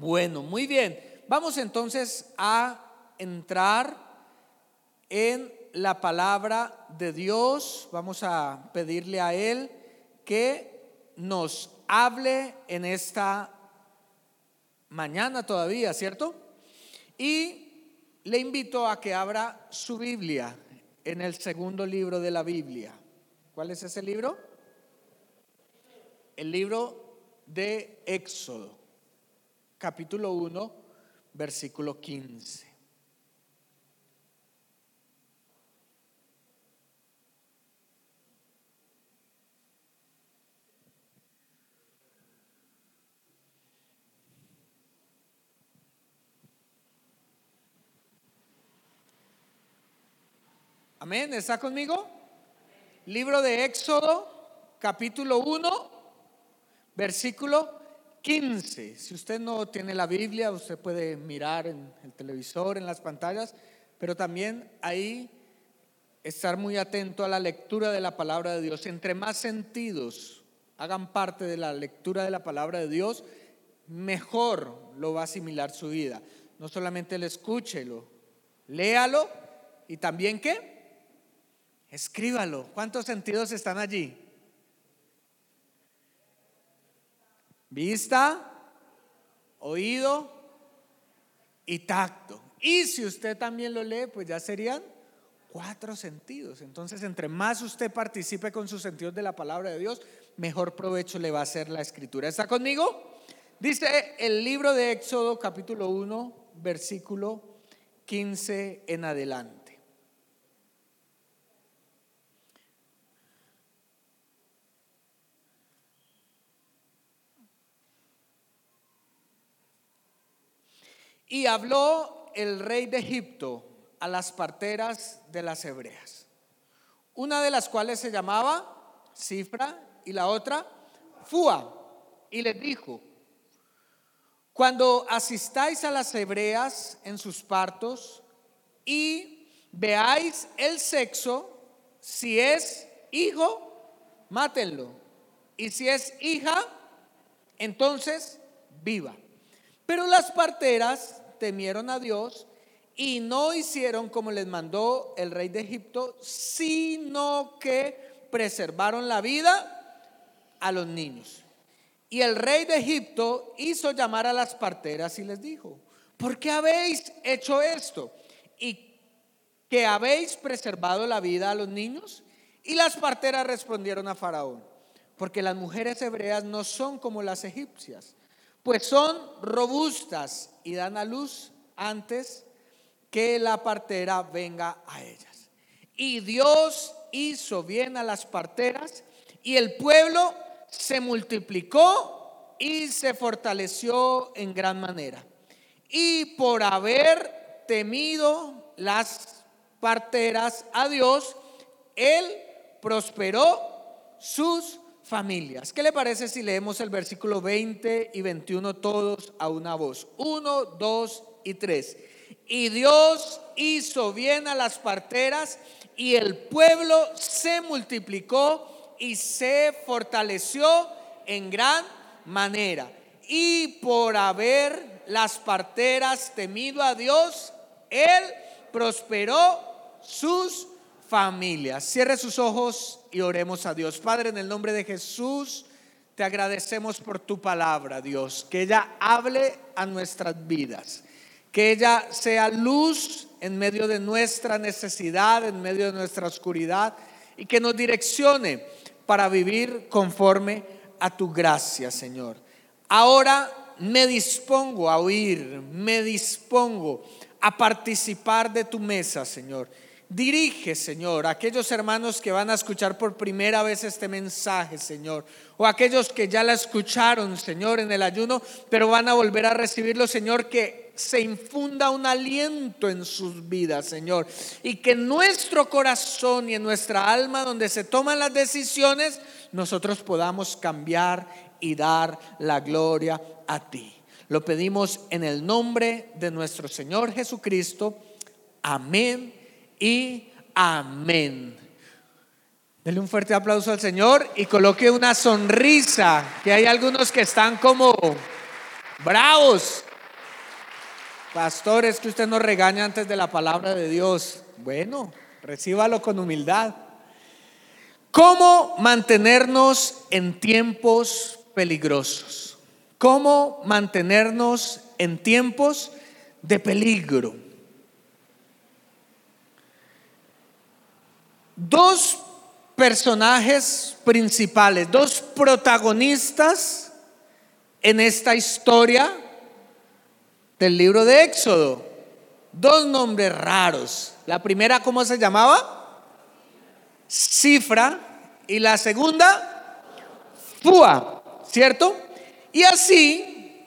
Bueno, muy bien. Vamos entonces a entrar en la palabra de Dios. Vamos a pedirle a Él que nos hable en esta mañana todavía, ¿cierto? Y le invito a que abra su Biblia en el segundo libro de la Biblia. ¿Cuál es ese libro? El libro de Éxodo, capítulo 1, versículo 15. Amén, ¿está conmigo? Libro de Éxodo, capítulo 1, versículo 15. Si usted no tiene la Biblia, usted puede mirar en el televisor, en las pantallas, pero también ahí estar muy atento a la lectura de la palabra de Dios. Entre más sentidos hagan parte de la lectura de la palabra de Dios, mejor lo va a asimilar su vida. No solamente le escúchelo, léalo y también qué? Escríbalo. ¿Cuántos sentidos están allí? Vista, oído y tacto. Y si usted también lo lee, pues ya serían cuatro sentidos. Entonces, entre más usted participe con sus sentidos de la palabra de Dios, mejor provecho le va a hacer la escritura. ¿Está conmigo? Dice el libro de Éxodo capítulo 1, versículo 15 en adelante. Y habló el rey de Egipto a las parteras de las hebreas, una de las cuales se llamaba Cifra y la otra Fua, y les dijo, cuando asistáis a las hebreas en sus partos y veáis el sexo, si es hijo, mátenlo, y si es hija, entonces viva. Pero las parteras temieron a Dios y no hicieron como les mandó el rey de Egipto, sino que preservaron la vida a los niños. Y el rey de Egipto hizo llamar a las parteras y les dijo, ¿por qué habéis hecho esto? ¿Y que habéis preservado la vida a los niños? Y las parteras respondieron a Faraón, porque las mujeres hebreas no son como las egipcias pues son robustas y dan a luz antes que la partera venga a ellas. Y Dios hizo bien a las parteras y el pueblo se multiplicó y se fortaleció en gran manera. Y por haber temido las parteras a Dios, Él prosperó sus familias. ¿Qué le parece si leemos el versículo 20 y 21 todos a una voz? Uno, dos y tres. Y Dios hizo bien a las parteras y el pueblo se multiplicó y se fortaleció en gran manera. Y por haber las parteras temido a Dios, Él prosperó sus familias. Cierre sus ojos y oremos a Dios. Padre, en el nombre de Jesús, te agradecemos por tu palabra, Dios. Que ella hable a nuestras vidas. Que ella sea luz en medio de nuestra necesidad, en medio de nuestra oscuridad. Y que nos direccione para vivir conforme a tu gracia, Señor. Ahora me dispongo a oír, me dispongo a participar de tu mesa, Señor. Dirige, Señor, a aquellos hermanos que van a escuchar por primera vez este mensaje, Señor, o aquellos que ya la escucharon, Señor, en el ayuno, pero van a volver a recibirlo, Señor, que se infunda un aliento en sus vidas, Señor, y que en nuestro corazón y en nuestra alma, donde se toman las decisiones, nosotros podamos cambiar y dar la gloria a ti. Lo pedimos en el nombre de nuestro Señor Jesucristo. Amén y amén. Denle un fuerte aplauso al Señor y coloque una sonrisa, que hay algunos que están como bravos. Pastor, es que usted nos regaña antes de la palabra de Dios. Bueno, recíbalo con humildad. ¿Cómo mantenernos en tiempos peligrosos? ¿Cómo mantenernos en tiempos de peligro? Dos personajes principales, dos protagonistas en esta historia del libro de Éxodo. Dos nombres raros. La primera, ¿cómo se llamaba? Cifra. Y la segunda, Fua, ¿cierto? Y así,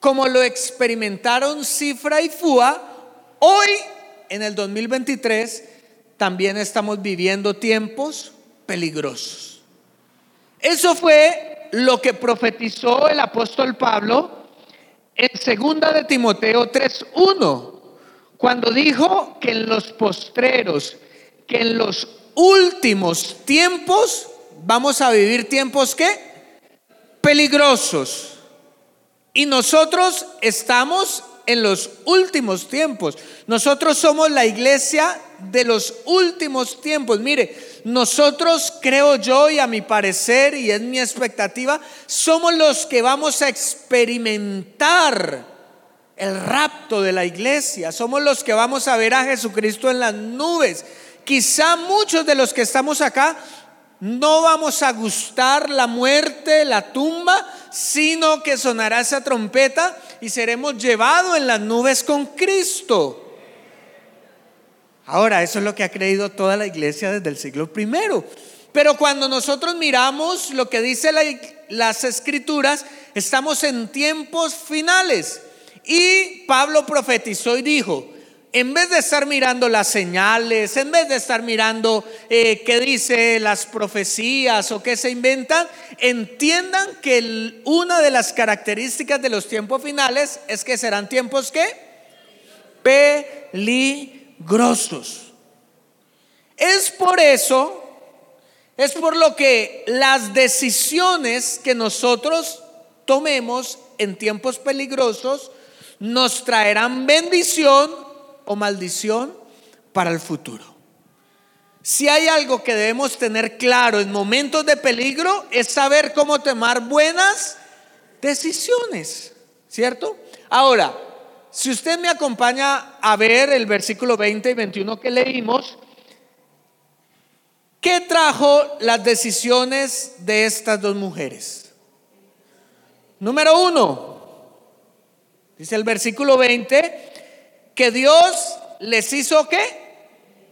como lo experimentaron Cifra y Fua, hoy, en el 2023, también estamos viviendo tiempos peligrosos. Eso fue lo que profetizó el apóstol Pablo en segunda de Timoteo 3:1, cuando dijo que en los postreros, que en los últimos tiempos vamos a vivir tiempos que peligrosos. Y nosotros estamos en los últimos tiempos. Nosotros somos la iglesia de los últimos tiempos. Mire, nosotros creo yo y a mi parecer y es mi expectativa, somos los que vamos a experimentar el rapto de la iglesia. Somos los que vamos a ver a Jesucristo en las nubes. Quizá muchos de los que estamos acá no vamos a gustar la muerte, la tumba, sino que sonará esa trompeta y seremos llevados en las nubes con Cristo. Ahora, eso es lo que ha creído toda la iglesia desde el siglo primero. Pero cuando nosotros miramos lo que dice las escrituras, estamos en tiempos finales. Y Pablo profetizó y dijo, en vez de estar mirando las señales, en vez de estar mirando eh, qué dice las profecías o qué se inventan, entiendan que una de las características de los tiempos finales es que serán tiempos que peligrosos grosos. Es por eso, es por lo que las decisiones que nosotros tomemos en tiempos peligrosos nos traerán bendición o maldición para el futuro. Si hay algo que debemos tener claro en momentos de peligro es saber cómo tomar buenas decisiones, ¿cierto? Ahora, si usted me acompaña a ver el versículo 20 y 21 que leímos, ¿qué trajo las decisiones de estas dos mujeres? Número uno, dice el versículo 20, que Dios les hizo qué?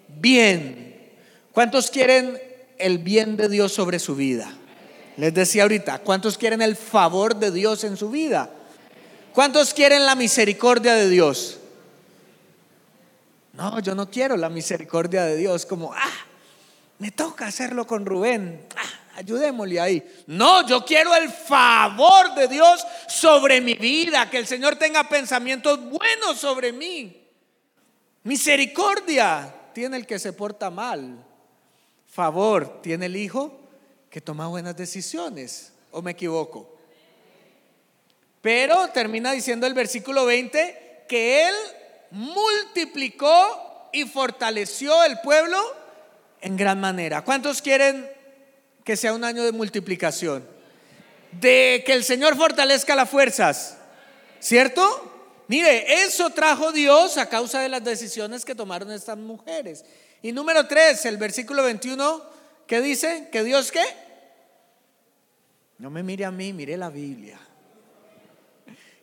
Bien. ¿Cuántos quieren el bien de Dios sobre su vida? Les decía ahorita, ¿cuántos quieren el favor de Dios en su vida? ¿Cuántos quieren la misericordia de Dios? No, yo no quiero la misericordia de Dios como, ah, me toca hacerlo con Rubén. Ayudémosle ahí. No, yo quiero el favor de Dios sobre mi vida, que el Señor tenga pensamientos buenos sobre mí. Misericordia tiene el que se porta mal. Favor tiene el hijo que toma buenas decisiones. ¿O me equivoco? Pero termina diciendo el versículo 20 que Él multiplicó y fortaleció el pueblo en gran manera. ¿Cuántos quieren que sea un año de multiplicación? De que el Señor fortalezca las fuerzas, ¿cierto? Mire, eso trajo Dios a causa de las decisiones que tomaron estas mujeres. Y número 3, el versículo 21, ¿qué dice? ¿Que Dios qué? No me mire a mí, mire la Biblia.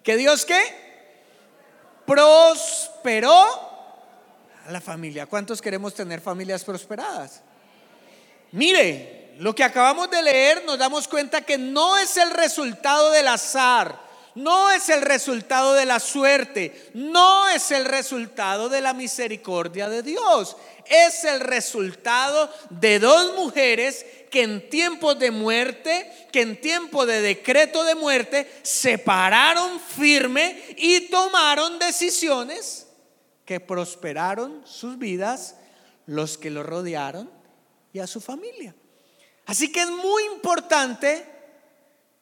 ¿Que Dios qué? Prosperó a la familia. ¿Cuántos queremos tener familias prosperadas? Mire, lo que acabamos de leer nos damos cuenta que no es el resultado del azar, no es el resultado de la suerte, no es el resultado de la misericordia de Dios, es el resultado de dos mujeres que en tiempos de muerte, que en tiempo de decreto de muerte, se pararon firme y tomaron decisiones que prosperaron sus vidas, los que lo rodearon y a su familia. Así que es muy importante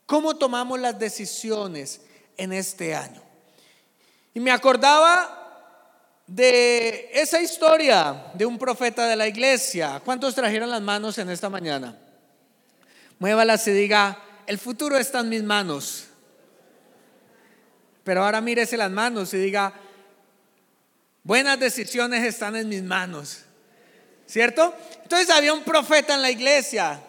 cómo tomamos las decisiones en este año. Y me acordaba de esa historia de un profeta de la iglesia. ¿Cuántos trajeron las manos en esta mañana? Muévalas y diga, el futuro está en mis manos. Pero ahora mírese las manos y diga, buenas decisiones están en mis manos. ¿Cierto? Entonces había un profeta en la iglesia.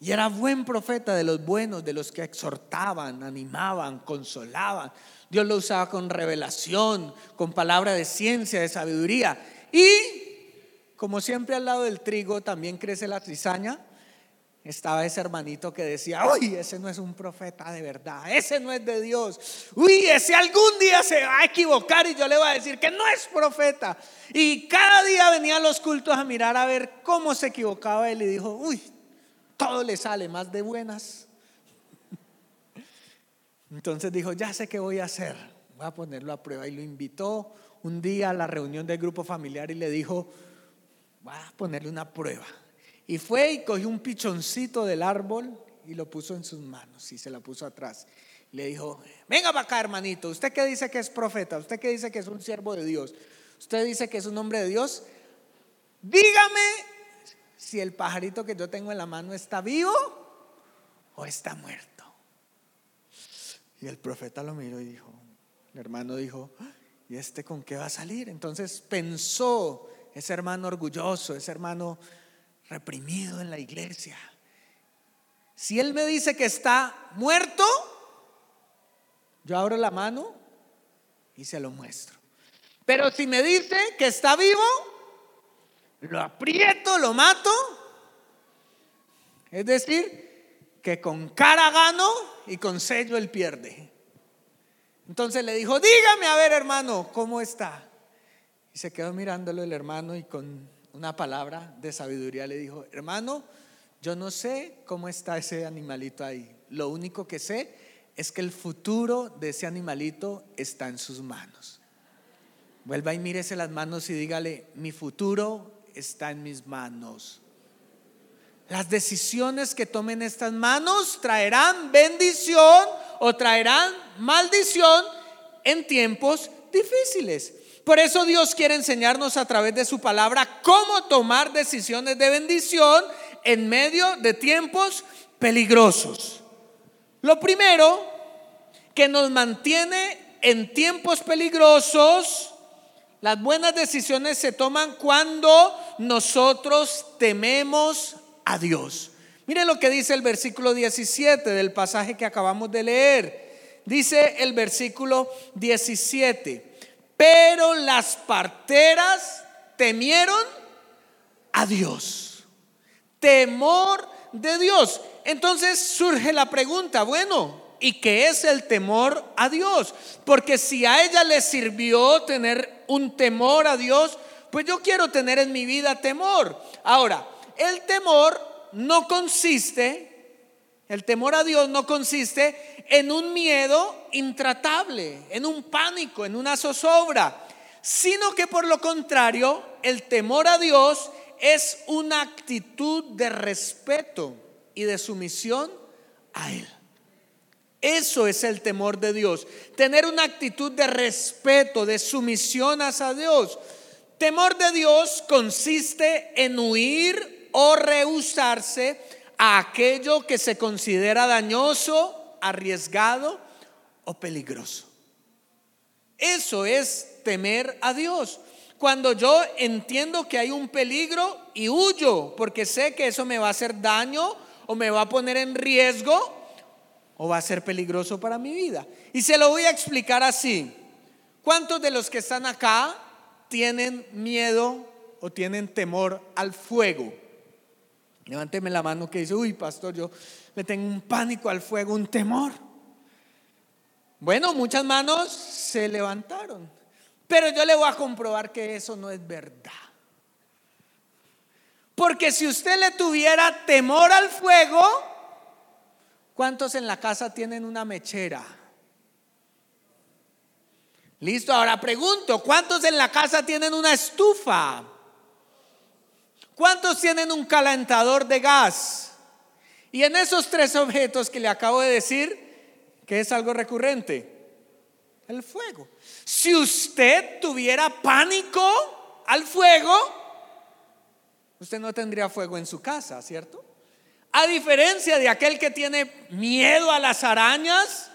Y era buen profeta de los buenos, de los que exhortaban, animaban, consolaban. Dios lo usaba con revelación, con palabra de ciencia, de sabiduría. Y como siempre al lado del trigo también crece la cizaña estaba ese hermanito que decía, uy, ese no es un profeta de verdad, ese no es de Dios, uy, ese algún día se va a equivocar y yo le voy a decir que no es profeta. Y cada día venía a los cultos a mirar a ver cómo se equivocaba él y dijo, uy, todo le sale más de buenas. Entonces dijo, ya sé qué voy a hacer, voy a ponerlo a prueba y lo invitó un día a la reunión del grupo familiar y le dijo, voy a ponerle una prueba. Y fue y cogió un pichoncito del árbol y lo puso en sus manos y se la puso atrás. Le dijo, venga para acá hermanito, usted que dice que es profeta, usted que dice que es un siervo de Dios, usted dice que es un hombre de Dios, dígame si el pajarito que yo tengo en la mano está vivo o está muerto. Y el profeta lo miró y dijo, el hermano dijo, ¿y este con qué va a salir? Entonces pensó ese hermano orgulloso, ese hermano reprimido en la iglesia. Si Él me dice que está muerto, yo abro la mano y se lo muestro. Pero si me dice que está vivo, lo aprieto, lo mato. Es decir, que con cara gano y con sello él pierde. Entonces le dijo, dígame a ver hermano, ¿cómo está? Y se quedó mirándolo el hermano y con una palabra de sabiduría, le dijo, hermano, yo no sé cómo está ese animalito ahí. Lo único que sé es que el futuro de ese animalito está en sus manos. Vuelva y mírese las manos y dígale, mi futuro está en mis manos. Las decisiones que tomen estas manos traerán bendición o traerán maldición en tiempos difíciles. Por eso Dios quiere enseñarnos a través de su palabra cómo tomar decisiones de bendición en medio de tiempos peligrosos. Lo primero que nos mantiene en tiempos peligrosos, las buenas decisiones se toman cuando nosotros tememos a Dios. Miren lo que dice el versículo 17 del pasaje que acabamos de leer. Dice el versículo 17. Pero las parteras temieron a Dios. Temor de Dios. Entonces surge la pregunta, bueno, ¿y qué es el temor a Dios? Porque si a ella le sirvió tener un temor a Dios, pues yo quiero tener en mi vida temor. Ahora, el temor no consiste el temor a Dios no consiste en un miedo intratable, en un pánico, en una zozobra, sino que por lo contrario, el temor a Dios es una actitud de respeto y de sumisión a Él. Eso es el temor de Dios. Tener una actitud de respeto, de sumisión hacia Dios. Temor de Dios consiste en huir o rehusarse a aquello que se considera dañoso, arriesgado o peligroso. Eso es temer a Dios. Cuando yo entiendo que hay un peligro y huyo porque sé que eso me va a hacer daño o me va a poner en riesgo o va a ser peligroso para mi vida. Y se lo voy a explicar así. ¿Cuántos de los que están acá tienen miedo o tienen temor al fuego? Levánteme la mano que dice, uy, pastor, yo le tengo un pánico al fuego, un temor. Bueno, muchas manos se levantaron, pero yo le voy a comprobar que eso no es verdad. Porque si usted le tuviera temor al fuego, ¿cuántos en la casa tienen una mechera? Listo, ahora pregunto, ¿cuántos en la casa tienen una estufa? ¿Cuántos tienen un calentador de gas? Y en esos tres objetos que le acabo de decir, que es algo recurrente, El fuego. Si usted tuviera pánico al fuego, usted no tendría fuego en su casa, ¿cierto? A diferencia de aquel que tiene miedo a las arañas,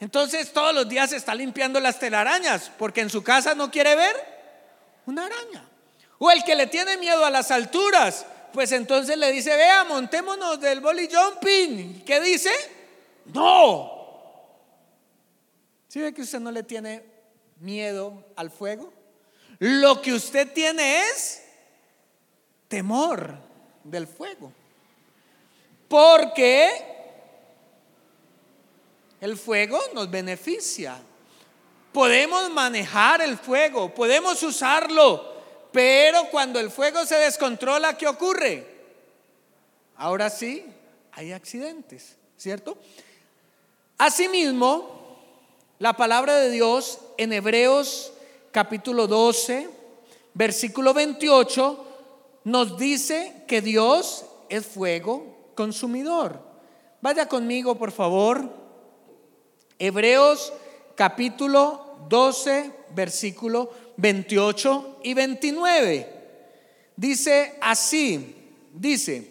entonces todos los días está limpiando las telarañas porque en su casa no quiere ver una araña. O el que le tiene miedo a las alturas, pues entonces le dice, vea, montémonos del boli jumping. ¿Qué dice? No. ¿Sí ve que usted no le tiene miedo al fuego? Lo que usted tiene es temor del fuego. Porque el fuego nos beneficia. Podemos manejar el fuego, podemos usarlo, pero cuando el fuego se descontrola, ¿qué ocurre? Ahora sí, hay accidentes, ¿cierto? Asimismo, la palabra de Dios en Hebreos capítulo 12, versículo 28, nos dice que Dios es fuego consumidor. Vaya conmigo, por favor. Hebreos capítulo 12, versículo 28 y 29. Dice así, dice,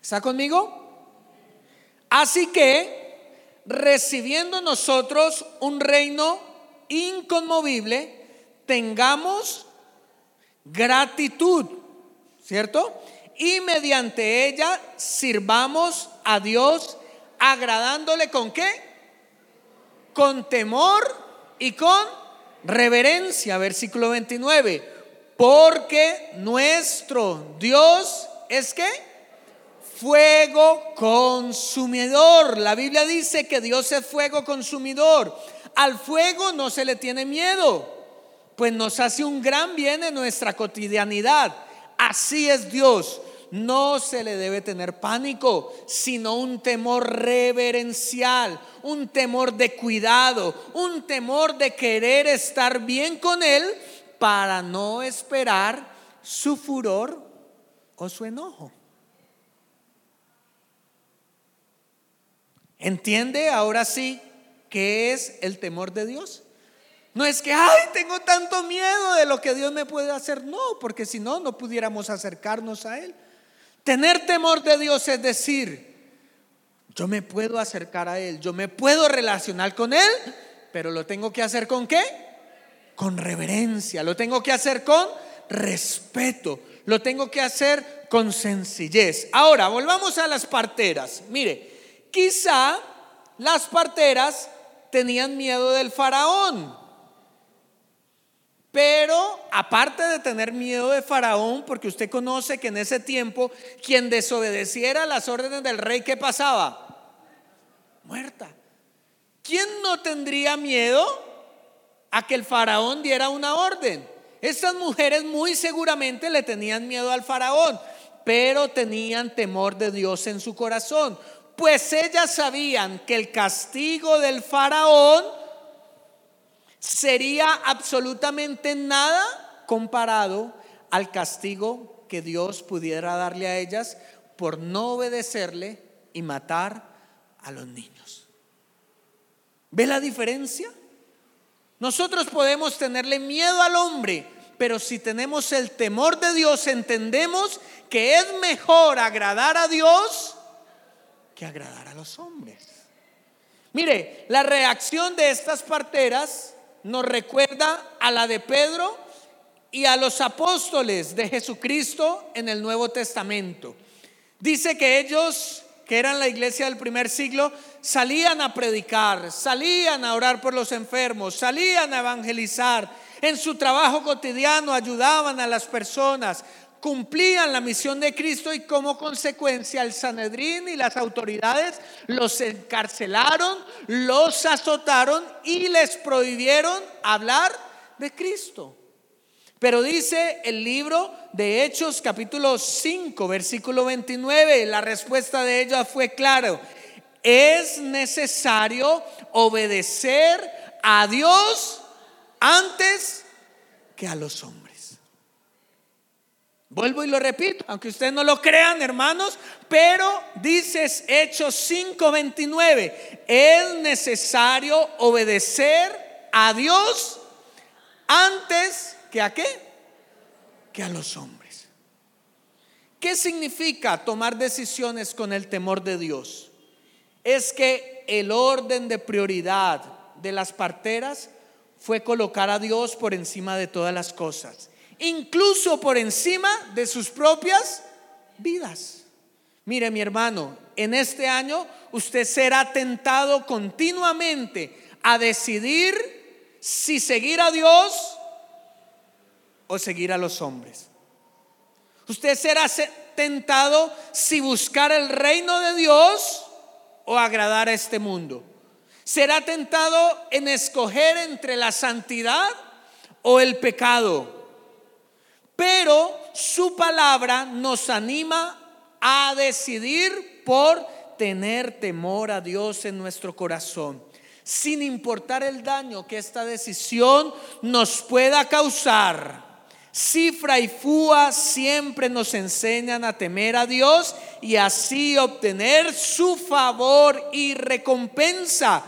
¿está conmigo? Así que, recibiendo nosotros un reino inconmovible, tengamos gratitud, ¿cierto? Y mediante ella sirvamos a Dios agradándole con qué? Con temor y con reverencia, versículo 29. Porque nuestro Dios es que fuego consumidor. La Biblia dice que Dios es fuego consumidor. Al fuego no se le tiene miedo, pues nos hace un gran bien en nuestra cotidianidad. Así es Dios no se le debe tener pánico, sino un temor reverencial, un temor de cuidado, un temor de querer estar bien con Él para no esperar su furor o su enojo. ¿Entiende ahora sí qué es el temor de Dios? No es que, ay, tengo tanto miedo de lo que Dios me puede hacer. No, porque si no, no pudiéramos acercarnos a Él. Tener temor de Dios es decir, yo me puedo acercar a Él, yo me puedo relacionar con Él, pero lo tengo que hacer con qué? Con reverencia, lo tengo que hacer con respeto, lo tengo que hacer con sencillez. Ahora, volvamos a las parteras. Mire, quizá las parteras tenían miedo del faraón. Pero aparte de tener miedo de Faraón, porque usted conoce que en ese tiempo quien desobedeciera las órdenes del rey, ¿qué pasaba? Muerta. ¿Quién no tendría miedo a que el faraón diera una orden? Estas mujeres muy seguramente le tenían miedo al faraón, pero tenían temor de Dios en su corazón, pues ellas sabían que el castigo del faraón sería absolutamente nada comparado al castigo que Dios pudiera darle a ellas por no obedecerle y matar a los niños. ¿Ve la diferencia? Nosotros podemos tenerle miedo al hombre, pero si tenemos el temor de Dios, entendemos que es mejor agradar a Dios que agradar a los hombres. Mire, la reacción de estas parteras nos recuerda a la de Pedro y a los apóstoles de Jesucristo en el Nuevo Testamento. Dice que ellos, que eran la iglesia del primer siglo, salían a predicar, salían a orar por los enfermos, salían a evangelizar. En su trabajo cotidiano ayudaban a las personas, cumplían la misión de Cristo y como consecuencia el Sanedrín y las autoridades los encarcelaron, los azotaron y les prohibieron hablar de Cristo. Pero dice el libro de Hechos capítulo 5 versículo 29, la respuesta de ella fue claro, es necesario obedecer a Dios antes que a los hombres. Vuelvo y lo repito, aunque ustedes no lo crean, hermanos, pero dices Hechos 5:29, es necesario obedecer a Dios antes que a qué? Que a los hombres. ¿Qué significa tomar decisiones con el temor de Dios? Es que el orden de prioridad de las parteras fue colocar a Dios por encima de todas las cosas incluso por encima de sus propias vidas. Mire mi hermano, en este año usted será tentado continuamente a decidir si seguir a Dios o seguir a los hombres. Usted será tentado si buscar el reino de Dios o agradar a este mundo. Será tentado en escoger entre la santidad o el pecado pero su palabra nos anima a decidir por tener temor a Dios en nuestro corazón, sin importar el daño que esta decisión nos pueda causar. Cifra y Fua siempre nos enseñan a temer a Dios y así obtener su favor y recompensa,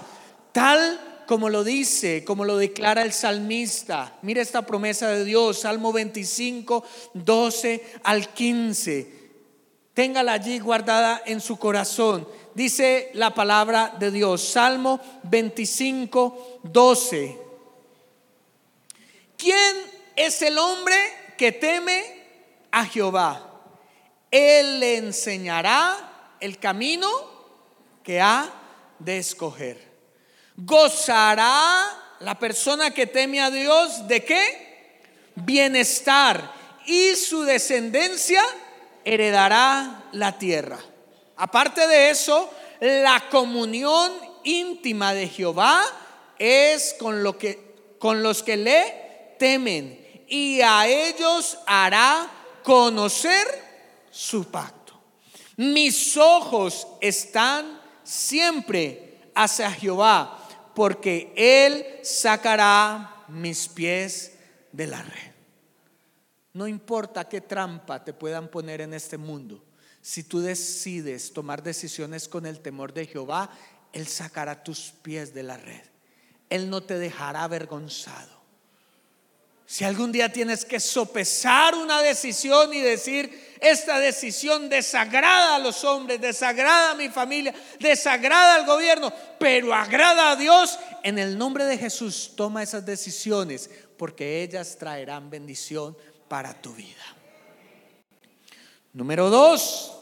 tal como lo dice, como lo declara el salmista. Mira esta promesa de Dios, Salmo 25, 12 al 15. Téngala allí guardada en su corazón. Dice la palabra de Dios, Salmo 25, 12. ¿Quién es el hombre que teme a Jehová? Él le enseñará el camino que ha de escoger. Gozará la persona que teme a Dios de qué? Bienestar. Y su descendencia heredará la tierra. Aparte de eso, la comunión íntima de Jehová es con, lo que, con los que le temen y a ellos hará conocer su pacto. Mis ojos están siempre hacia Jehová porque Él sacará mis pies de la red. No importa qué trampa te puedan poner en este mundo, si tú decides tomar decisiones con el temor de Jehová, Él sacará tus pies de la red. Él no te dejará avergonzado. Si algún día tienes que sopesar una decisión y decir, esta decisión desagrada a los hombres, desagrada a mi familia, desagrada al gobierno, pero agrada a Dios, en el nombre de Jesús toma esas decisiones porque ellas traerán bendición para tu vida. Número dos,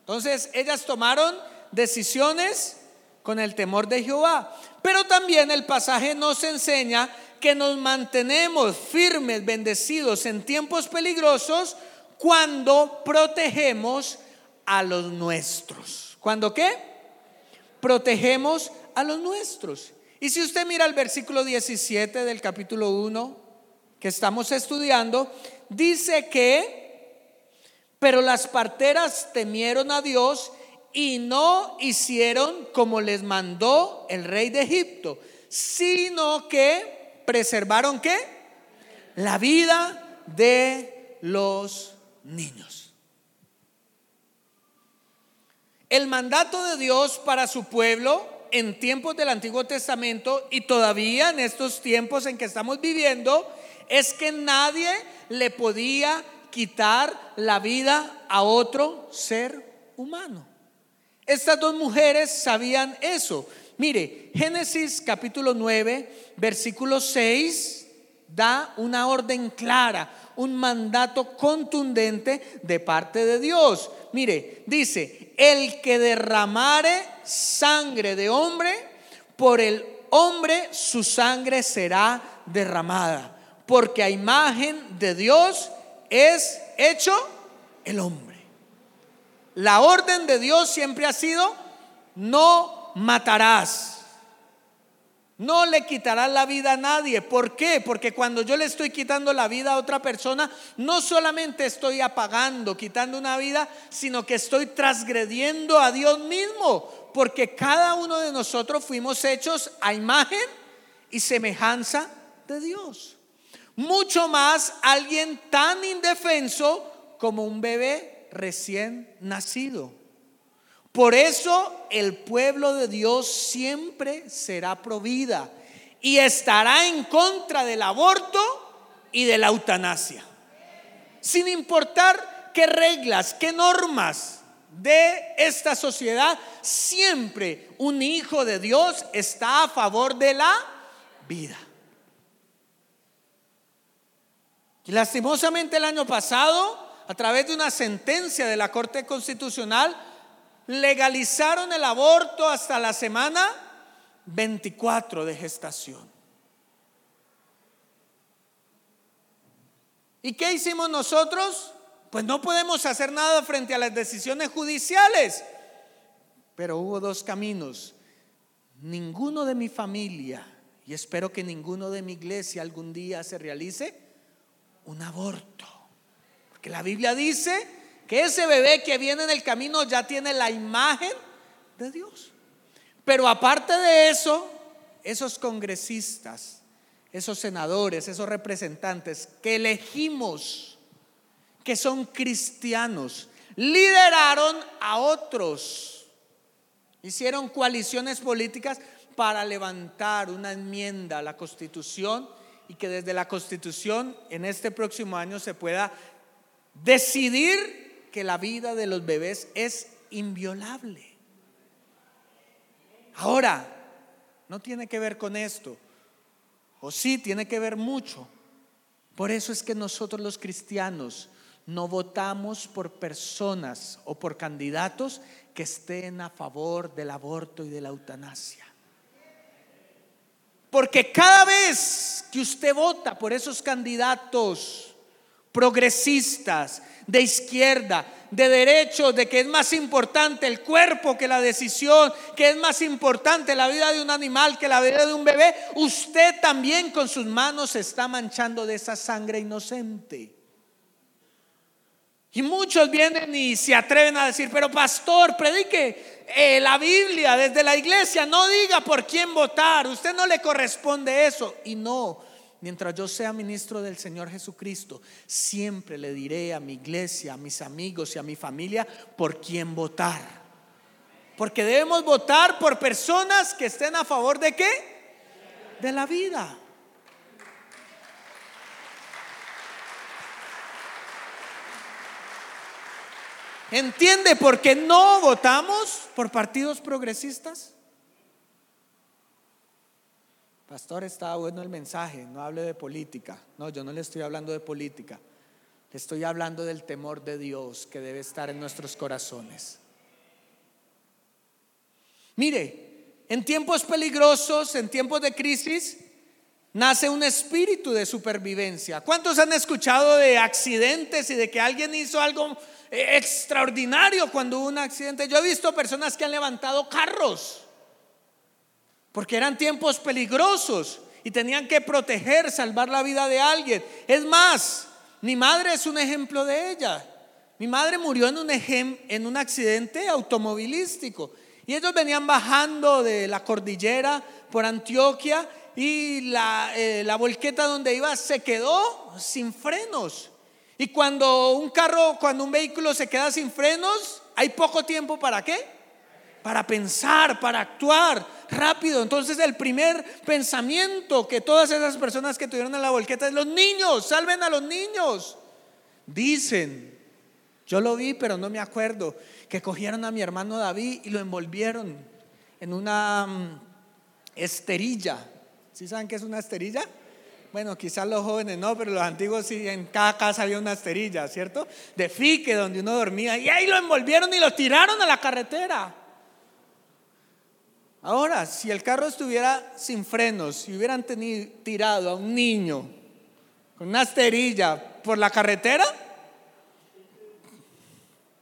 entonces ellas tomaron decisiones con el temor de Jehová, pero también el pasaje nos enseña que nos mantenemos firmes, bendecidos en tiempos peligrosos cuando protegemos a los nuestros. ¿Cuándo qué? Protegemos a los nuestros. Y si usted mira el versículo 17 del capítulo 1 que estamos estudiando, dice que, pero las parteras temieron a Dios y no hicieron como les mandó el rey de Egipto, sino que preservaron qué? La vida de los niños. El mandato de Dios para su pueblo en tiempos del Antiguo Testamento y todavía en estos tiempos en que estamos viviendo es que nadie le podía quitar la vida a otro ser humano. Estas dos mujeres sabían eso. Mire, Génesis capítulo 9, versículo 6 da una orden clara, un mandato contundente de parte de Dios. Mire, dice, el que derramare sangre de hombre, por el hombre su sangre será derramada, porque a imagen de Dios es hecho el hombre. La orden de Dios siempre ha sido, no matarás. No le quitarás la vida a nadie. ¿Por qué? Porque cuando yo le estoy quitando la vida a otra persona, no solamente estoy apagando, quitando una vida, sino que estoy transgrediendo a Dios mismo. Porque cada uno de nosotros fuimos hechos a imagen y semejanza de Dios. Mucho más alguien tan indefenso como un bebé recién nacido. Por eso el pueblo de Dios siempre será provida y estará en contra del aborto y de la eutanasia. Sin importar qué reglas, qué normas de esta sociedad, siempre un hijo de Dios está a favor de la vida. Y lastimosamente el año pasado, a través de una sentencia de la Corte Constitucional, legalizaron el aborto hasta la semana 24 de gestación. ¿Y qué hicimos nosotros? Pues no podemos hacer nada frente a las decisiones judiciales. Pero hubo dos caminos. Ninguno de mi familia, y espero que ninguno de mi iglesia algún día se realice, un aborto. Porque la Biblia dice que ese bebé que viene en el camino ya tiene la imagen de Dios. Pero aparte de eso, esos congresistas, esos senadores, esos representantes que elegimos, que son cristianos, lideraron a otros, hicieron coaliciones políticas para levantar una enmienda a la constitución y que desde la constitución en este próximo año se pueda decidir que la vida de los bebés es inviolable. Ahora, no tiene que ver con esto, o sí tiene que ver mucho. Por eso es que nosotros los cristianos no votamos por personas o por candidatos que estén a favor del aborto y de la eutanasia. Porque cada vez que usted vota por esos candidatos progresistas, de izquierda, de derecho, de que es más importante el cuerpo que la decisión, que es más importante la vida de un animal que la vida de un bebé, usted también con sus manos se está manchando de esa sangre inocente. Y muchos vienen y se atreven a decir, pero pastor, predique eh, la Biblia desde la iglesia, no diga por quién votar, usted no le corresponde eso. Y no, mientras yo sea ministro del Señor Jesucristo, siempre le diré a mi iglesia, a mis amigos y a mi familia por quién votar. Porque debemos votar por personas que estén a favor de qué? De la vida. ¿Entiende por qué no votamos por partidos progresistas? Pastor, estaba bueno el mensaje, no hable de política. No, yo no le estoy hablando de política. Le estoy hablando del temor de Dios que debe estar en nuestros corazones. Mire, en tiempos peligrosos, en tiempos de crisis, nace un espíritu de supervivencia. ¿Cuántos han escuchado de accidentes y de que alguien hizo algo extraordinario cuando hubo un accidente? Yo he visto personas que han levantado carros porque eran tiempos peligrosos y tenían que proteger, salvar la vida de alguien. Es más, mi madre es un ejemplo de ella. Mi madre murió en un, en un accidente automovilístico y ellos venían bajando de la cordillera por Antioquia y la, eh, la volqueta donde iba se quedó sin frenos. Y cuando un carro, cuando un vehículo se queda sin frenos, hay poco tiempo para qué? Para pensar, para actuar rápido. Entonces el primer pensamiento que todas esas personas que tuvieron en la volqueta es los niños, salven a los niños. Dicen, yo lo vi, pero no me acuerdo, que cogieron a mi hermano David y lo envolvieron en una mm, esterilla. ¿Sí saben qué es una esterilla? Bueno, quizás los jóvenes no, pero los antiguos sí, en cada casa había una esterilla, ¿cierto? De fique donde uno dormía. Y ahí lo envolvieron y lo tiraron a la carretera. Ahora, si el carro estuviera sin frenos y hubieran tenido, tirado a un niño con una esterilla por la carretera,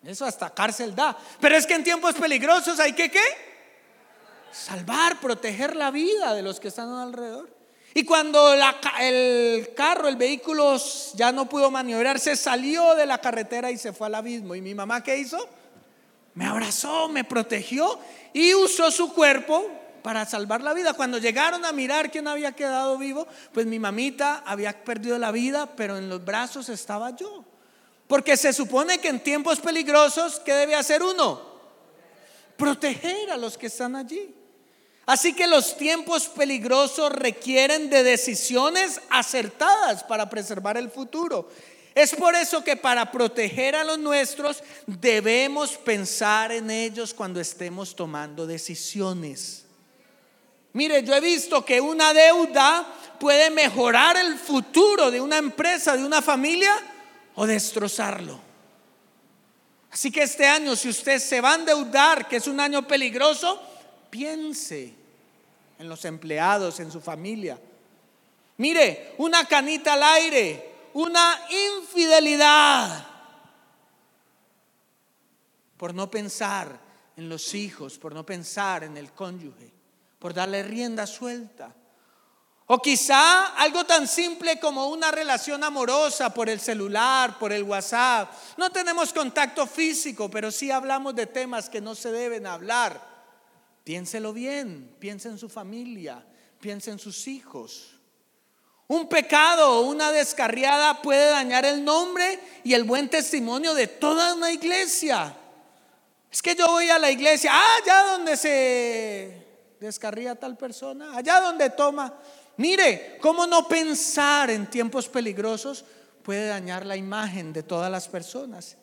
eso hasta cárcel da. Pero es que en tiempos peligrosos hay que qué? Salvar, proteger la vida de los que están alrededor. Y cuando el carro, el vehículo ya no pudo maniobrar, se salió de la carretera y se fue al abismo. ¿Y mi mamá qué hizo? Me abrazó, me protegió y usó su cuerpo para salvar la vida. Cuando llegaron a mirar quién había quedado vivo, pues mi mamita había perdido la vida, pero en los brazos estaba yo. Porque se supone que en tiempos peligrosos, ¿qué debe hacer uno? Proteger a los que están allí. Así que los tiempos peligrosos requieren de decisiones acertadas para preservar el futuro. Es por eso que para proteger a los nuestros debemos pensar en ellos cuando estemos tomando decisiones. Mire, yo he visto que una deuda puede mejorar el futuro de una empresa, de una familia o destrozarlo. Así que este año, si usted se va a endeudar, que es un año peligroso, piense en los empleados, en su familia. Mire, una canita al aire, una infidelidad por no pensar en los hijos, por no pensar en el cónyuge por darle rienda suelta. O quizá algo tan simple como una relación amorosa por el celular, por el WhatsApp. No tenemos contacto físico, pero sí hablamos de temas que no se deben hablar. Piénselo bien, piense en su familia, piense en sus hijos. Un pecado o una descarriada puede dañar el nombre y el buen testimonio de toda una iglesia. Es que yo voy a la iglesia, ah, ya donde se descarría tal persona, allá donde toma. Mire, ¿cómo no pensar en tiempos peligrosos puede dañar la imagen de todas las personas?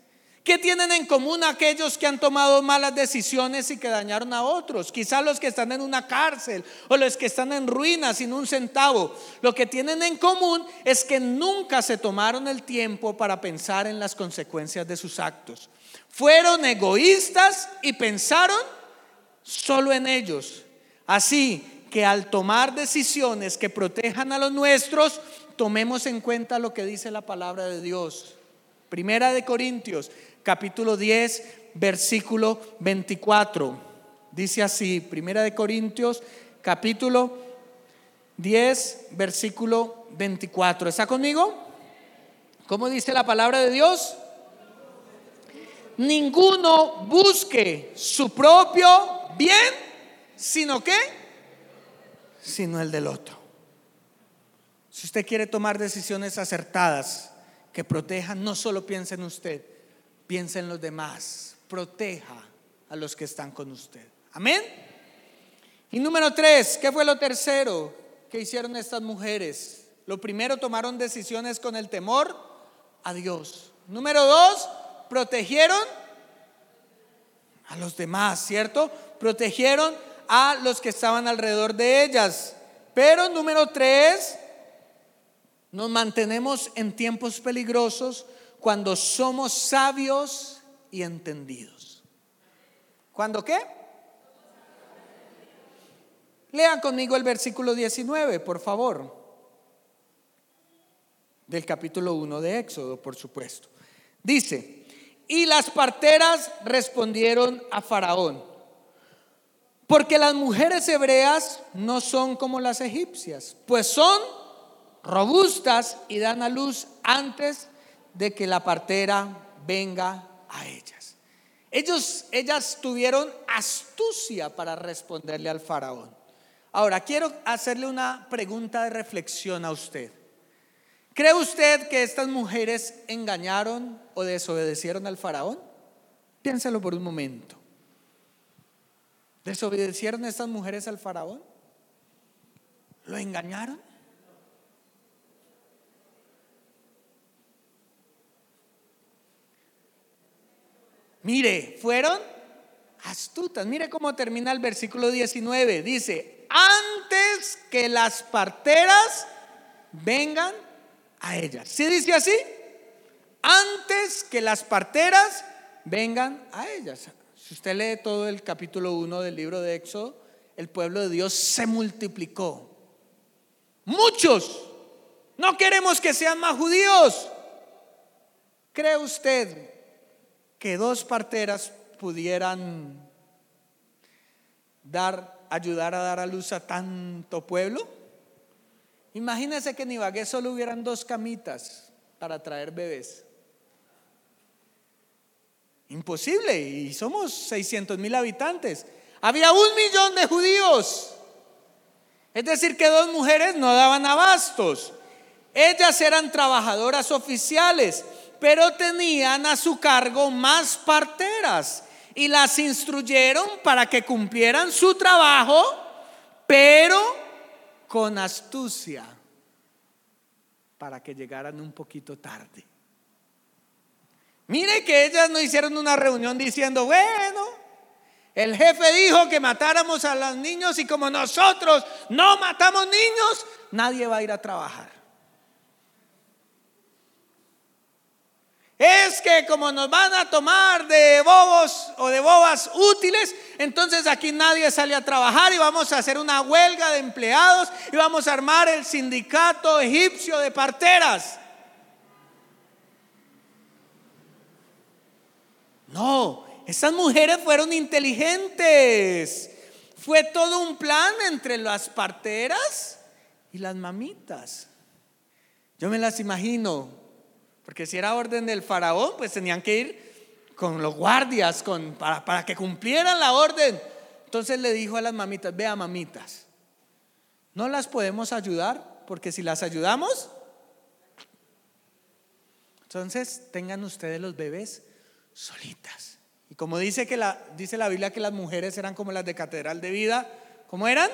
¿Qué tienen en común aquellos que han tomado malas decisiones y que dañaron a otros? Quizá los que están en una cárcel o los que están en ruinas sin un centavo. Lo que tienen en común es que nunca se tomaron el tiempo para pensar en las consecuencias de sus actos. Fueron egoístas y pensaron solo en ellos Así que al tomar decisiones que protejan a los nuestros, tomemos en cuenta lo que dice la palabra de Dios. Primera de Corintios, capítulo 10, versículo 24. Dice así, Primera de Corintios, capítulo 10, versículo 24. ¿Está conmigo? ¿Cómo dice la palabra de Dios? Ninguno busque su propio bien sino qué? Sino el del otro. Si usted quiere tomar decisiones acertadas que protejan, no solo piense en usted, piense en los demás, proteja a los que están con usted. Amén. Y número tres, ¿qué fue lo tercero que hicieron estas mujeres? Lo primero, tomaron decisiones con el temor a Dios. Número dos, protegieron a los demás, ¿cierto? Protegieron a los que estaban alrededor de ellas. Pero número tres, nos mantenemos en tiempos peligrosos cuando somos sabios y entendidos. ¿Cuándo qué? Lean conmigo el versículo 19, por favor. Del capítulo 1 de Éxodo, por supuesto. Dice, y las parteras respondieron a Faraón porque las mujeres hebreas no son como las egipcias, pues son robustas y dan a luz antes de que la partera venga a ellas. Ellos, ellas tuvieron astucia para responderle al faraón. Ahora, quiero hacerle una pregunta de reflexión a usted. ¿Cree usted que estas mujeres engañaron o desobedecieron al faraón? Piénselo por un momento. ¿Desobedecieron estas mujeres al faraón? ¿Lo engañaron? Mire, fueron astutas. Mire cómo termina el versículo 19. Dice, antes que las parteras vengan a ellas. ¿Sí dice así? Antes que las parteras vengan a ellas. Si usted lee todo el capítulo 1 del libro de Éxodo, el pueblo de Dios se multiplicó. Muchos. No queremos que sean más judíos. ¿Cree usted que dos parteras pudieran dar, ayudar a dar a luz a tanto pueblo? Imagínese que en Ibagué solo hubieran dos camitas para traer bebés. Imposible, y somos 600 mil habitantes. Había un millón de judíos. Es decir, que dos mujeres no daban abastos. Ellas eran trabajadoras oficiales, pero tenían a su cargo más parteras y las instruyeron para que cumplieran su trabajo, pero con astucia, para que llegaran un poquito tarde. Mire que ellas no hicieron una reunión diciendo, bueno, el jefe dijo que matáramos a los niños y como nosotros no matamos niños, nadie va a ir a trabajar. Es que como nos van a tomar de bobos o de bobas útiles, entonces aquí nadie sale a trabajar y vamos a hacer una huelga de empleados y vamos a armar el sindicato egipcio de parteras. No, esas mujeres fueron inteligentes. Fue todo un plan entre las parteras y las mamitas. Yo me las imagino porque si era orden del faraón, pues tenían que ir con los guardias con, para, para que cumplieran la orden. Entonces le dijo a las mamitas, vea mamitas, no las podemos ayudar porque si las ayudamos, entonces tengan ustedes los bebés solitas. Y como dice, que la, dice la Biblia que las mujeres eran como las de Catedral de Vida, ¿cómo eran?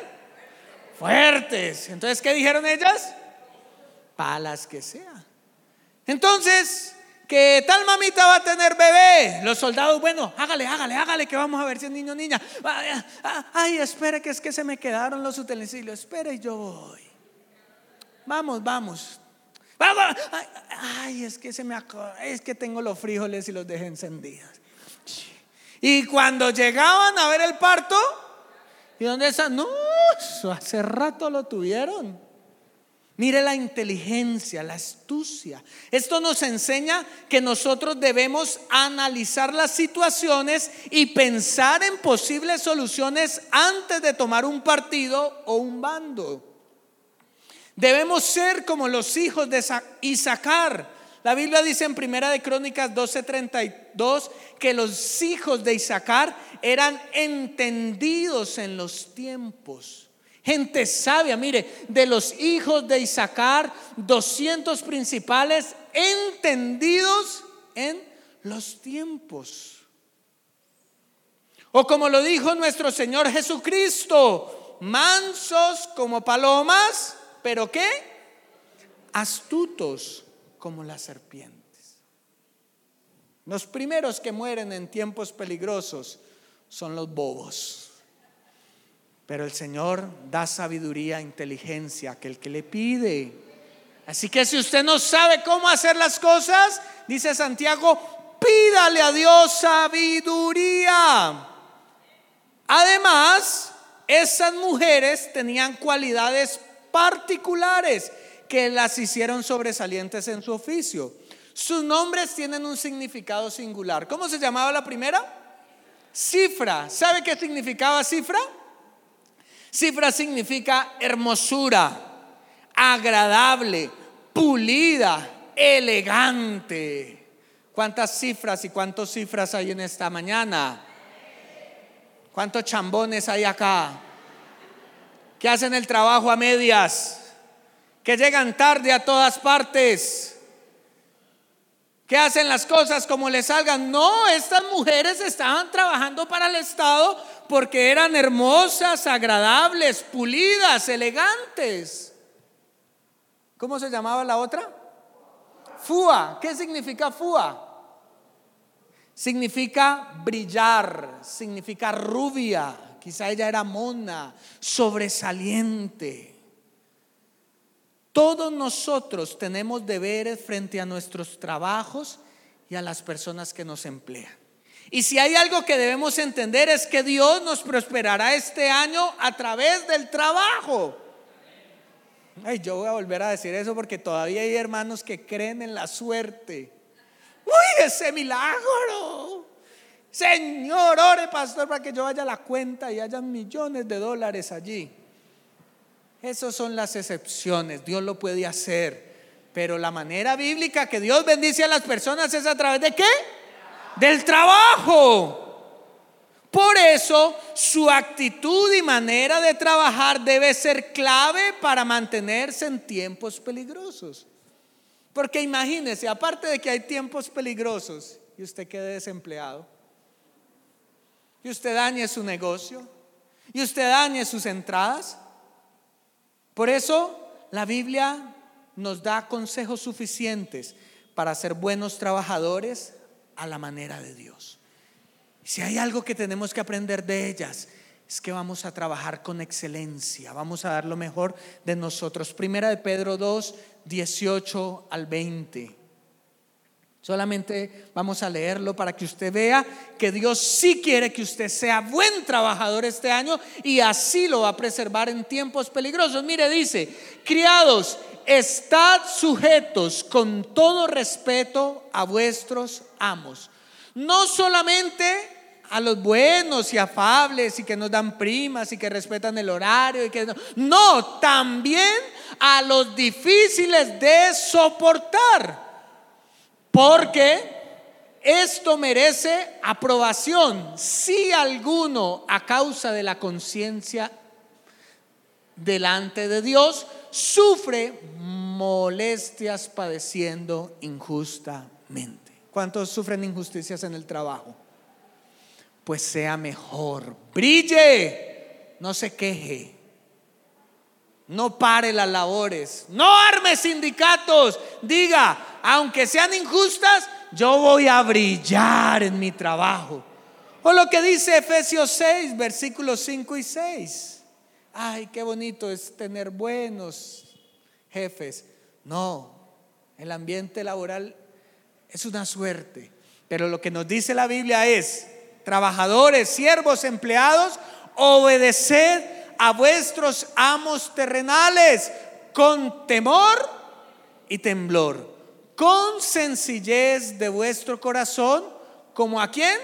Fuertes. Entonces, ¿qué dijeron ellas? Palas que sea. Entonces, que tal mamita va a tener bebé. Los soldados, bueno, hágale, hágale, hágale, que vamos a ver si es niño o niña. Ay, espere, que es que se me quedaron los utensilios. Espere, y yo voy. Vamos, vamos. Vamos. Ay, es que se me es que tengo los frijoles y los dejé encendidos. Y cuando llegaban a ver el parto, ¿y dónde están? No, hace rato lo tuvieron. Mire la inteligencia, la astucia. Esto nos enseña que nosotros debemos analizar las situaciones y pensar en posibles soluciones antes de tomar un partido o un bando. Debemos ser como los hijos de Isaacar. La Biblia dice en Primera de Crónicas 12:32 que los hijos de Isaacar eran entendidos en los tiempos gente sabia. Mire, de los hijos de Isaacar, 200 principales entendidos en los tiempos. O como lo dijo nuestro Señor Jesucristo, mansos como palomas, pero ¿qué? Astutos como las serpientes. Los primeros que mueren en tiempos peligrosos son los bobos. Pero el Señor da sabiduría, inteligencia a aquel que le pide. Así que si usted no sabe cómo hacer las cosas, dice Santiago, pídale a Dios sabiduría. Además, esas mujeres tenían cualidades particulares que las hicieron sobresalientes en su oficio. Sus nombres tienen un significado singular. ¿Cómo se llamaba la primera? Cifra. ¿Sabe qué significaba cifra? Cifra significa hermosura, agradable, pulida, elegante. ¿Cuántas cifras y cuántas cifras hay en esta mañana? ¿Cuántos chambones hay acá? Que hacen el trabajo a medias, que llegan tarde a todas partes, que hacen las cosas como les salgan. No, estas mujeres estaban trabajando para el Estado porque eran hermosas, agradables, pulidas, elegantes. ¿Cómo se llamaba la otra? Fua. ¿Qué significa fua? Significa brillar, significa rubia. Quizá ella era mona, sobresaliente. Todos nosotros tenemos deberes frente a nuestros trabajos y a las personas que nos emplean. Y si hay algo que debemos entender es que Dios nos prosperará este año a través del trabajo. Ay, yo voy a volver a decir eso porque todavía hay hermanos que creen en la suerte. Uy, ese milagro. Señor, ore pastor para que yo vaya a la cuenta y haya millones de dólares allí. Esas son las excepciones, Dios lo puede hacer. Pero la manera bíblica que Dios bendice a las personas es a través de qué? Del trabajo. Por eso su actitud y manera de trabajar debe ser clave para mantenerse en tiempos peligrosos. Porque imagínese, aparte de que hay tiempos peligrosos y usted quede desempleado, y usted dañe su negocio, y usted dañe sus entradas. Por eso la Biblia nos da consejos suficientes para ser buenos trabajadores a la manera de Dios. Si hay algo que tenemos que aprender de ellas, es que vamos a trabajar con excelencia, vamos a dar lo mejor de nosotros. Primera de Pedro 2, 18 al 20. Solamente vamos a leerlo para que usted vea que Dios sí quiere que usted sea buen trabajador este año y así lo va a preservar en tiempos peligrosos. Mire, dice, criados, estad sujetos con todo respeto a vuestros amos. No solamente a los buenos y afables y que nos dan primas y que respetan el horario y que no, no también a los difíciles de soportar. Porque esto merece aprobación si alguno a causa de la conciencia delante de Dios sufre molestias padeciendo injustamente. ¿Cuántos sufren injusticias en el trabajo? Pues sea mejor, brille, no se queje, no pare las labores, no arme sindicatos, diga, aunque sean injustas, yo voy a brillar en mi trabajo. O lo que dice Efesios 6, versículos 5 y 6. Ay, qué bonito es tener buenos jefes. No, el ambiente laboral es una suerte. Pero lo que nos dice la Biblia es, trabajadores, siervos, empleados, obedeced a vuestros amos terrenales con temor y temblor, con sencillez de vuestro corazón, como a quién?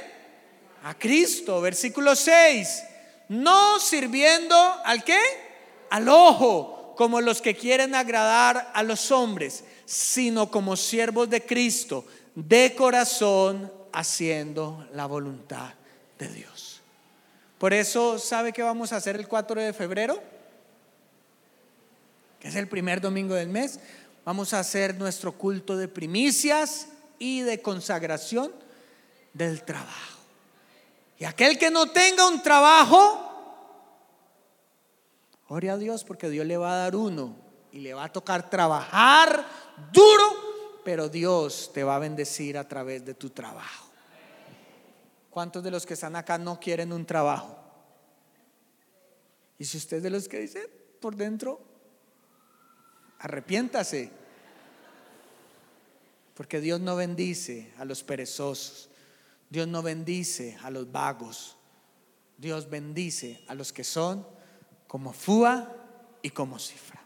A Cristo, versículo 6, no sirviendo al qué? Al ojo, como los que quieren agradar a los hombres, sino como siervos de Cristo, de corazón, haciendo la voluntad de Dios. Por eso, ¿sabe qué vamos a hacer el 4 de febrero? Que es el primer domingo del mes. Vamos a hacer nuestro culto de primicias y de consagración del trabajo. Y aquel que no tenga un trabajo, ore a Dios porque Dios le va a dar uno y le va a tocar trabajar duro, pero Dios te va a bendecir a través de tu trabajo. ¿Cuántos de los que están acá no quieren un trabajo? Y si usted es de los que dice por dentro, arrepiéntase. Porque Dios no bendice a los perezosos. Dios no bendice a los vagos. Dios bendice a los que son como Fua y como Cifra.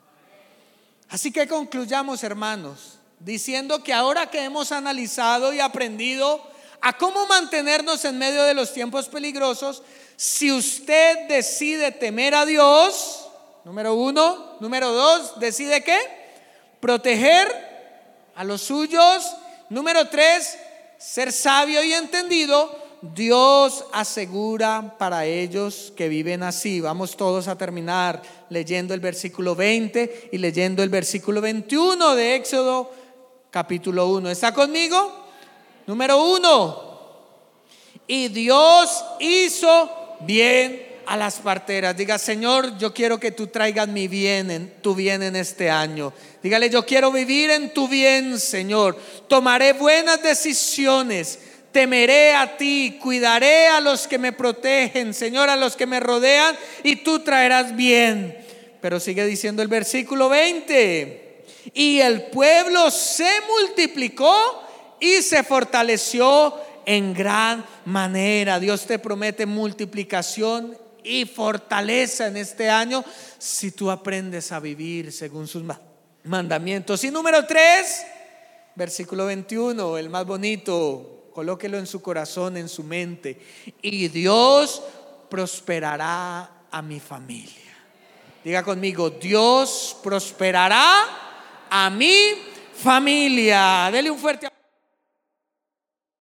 Así que concluyamos, hermanos, diciendo que ahora que hemos analizado y aprendido a cómo mantenernos en medio de los tiempos peligrosos, si usted decide temer a Dios, número uno, número dos, decide qué? Proteger a los suyos. Número tres, ser sabio y entendido. Dios asegura para ellos que viven así. Vamos todos a terminar leyendo el versículo 20 y leyendo el versículo 21 de Éxodo capítulo 1. ¿Está conmigo? Número uno, y Dios hizo bien a las parteras. Diga, Señor, yo quiero que tú traigas mi bien, en, tu bien en este año. Dígale, yo quiero vivir en tu bien, Señor. Tomaré buenas decisiones. Temeré a ti, cuidaré a los que me protegen, Señor, a los que me rodean, y tú traerás bien. Pero sigue diciendo el versículo 20. Y el pueblo se multiplicó y se fortaleció en gran manera. Dios te promete multiplicación y fortaleza en este año si tú aprendes a vivir según sus mandamientos. Y número 3, versículo 21, el más bonito, colóquelo en su corazón, en su mente. Y Dios prosperará a mi familia. Diga conmigo, Dios prosperará a mi familia. Dele un fuerte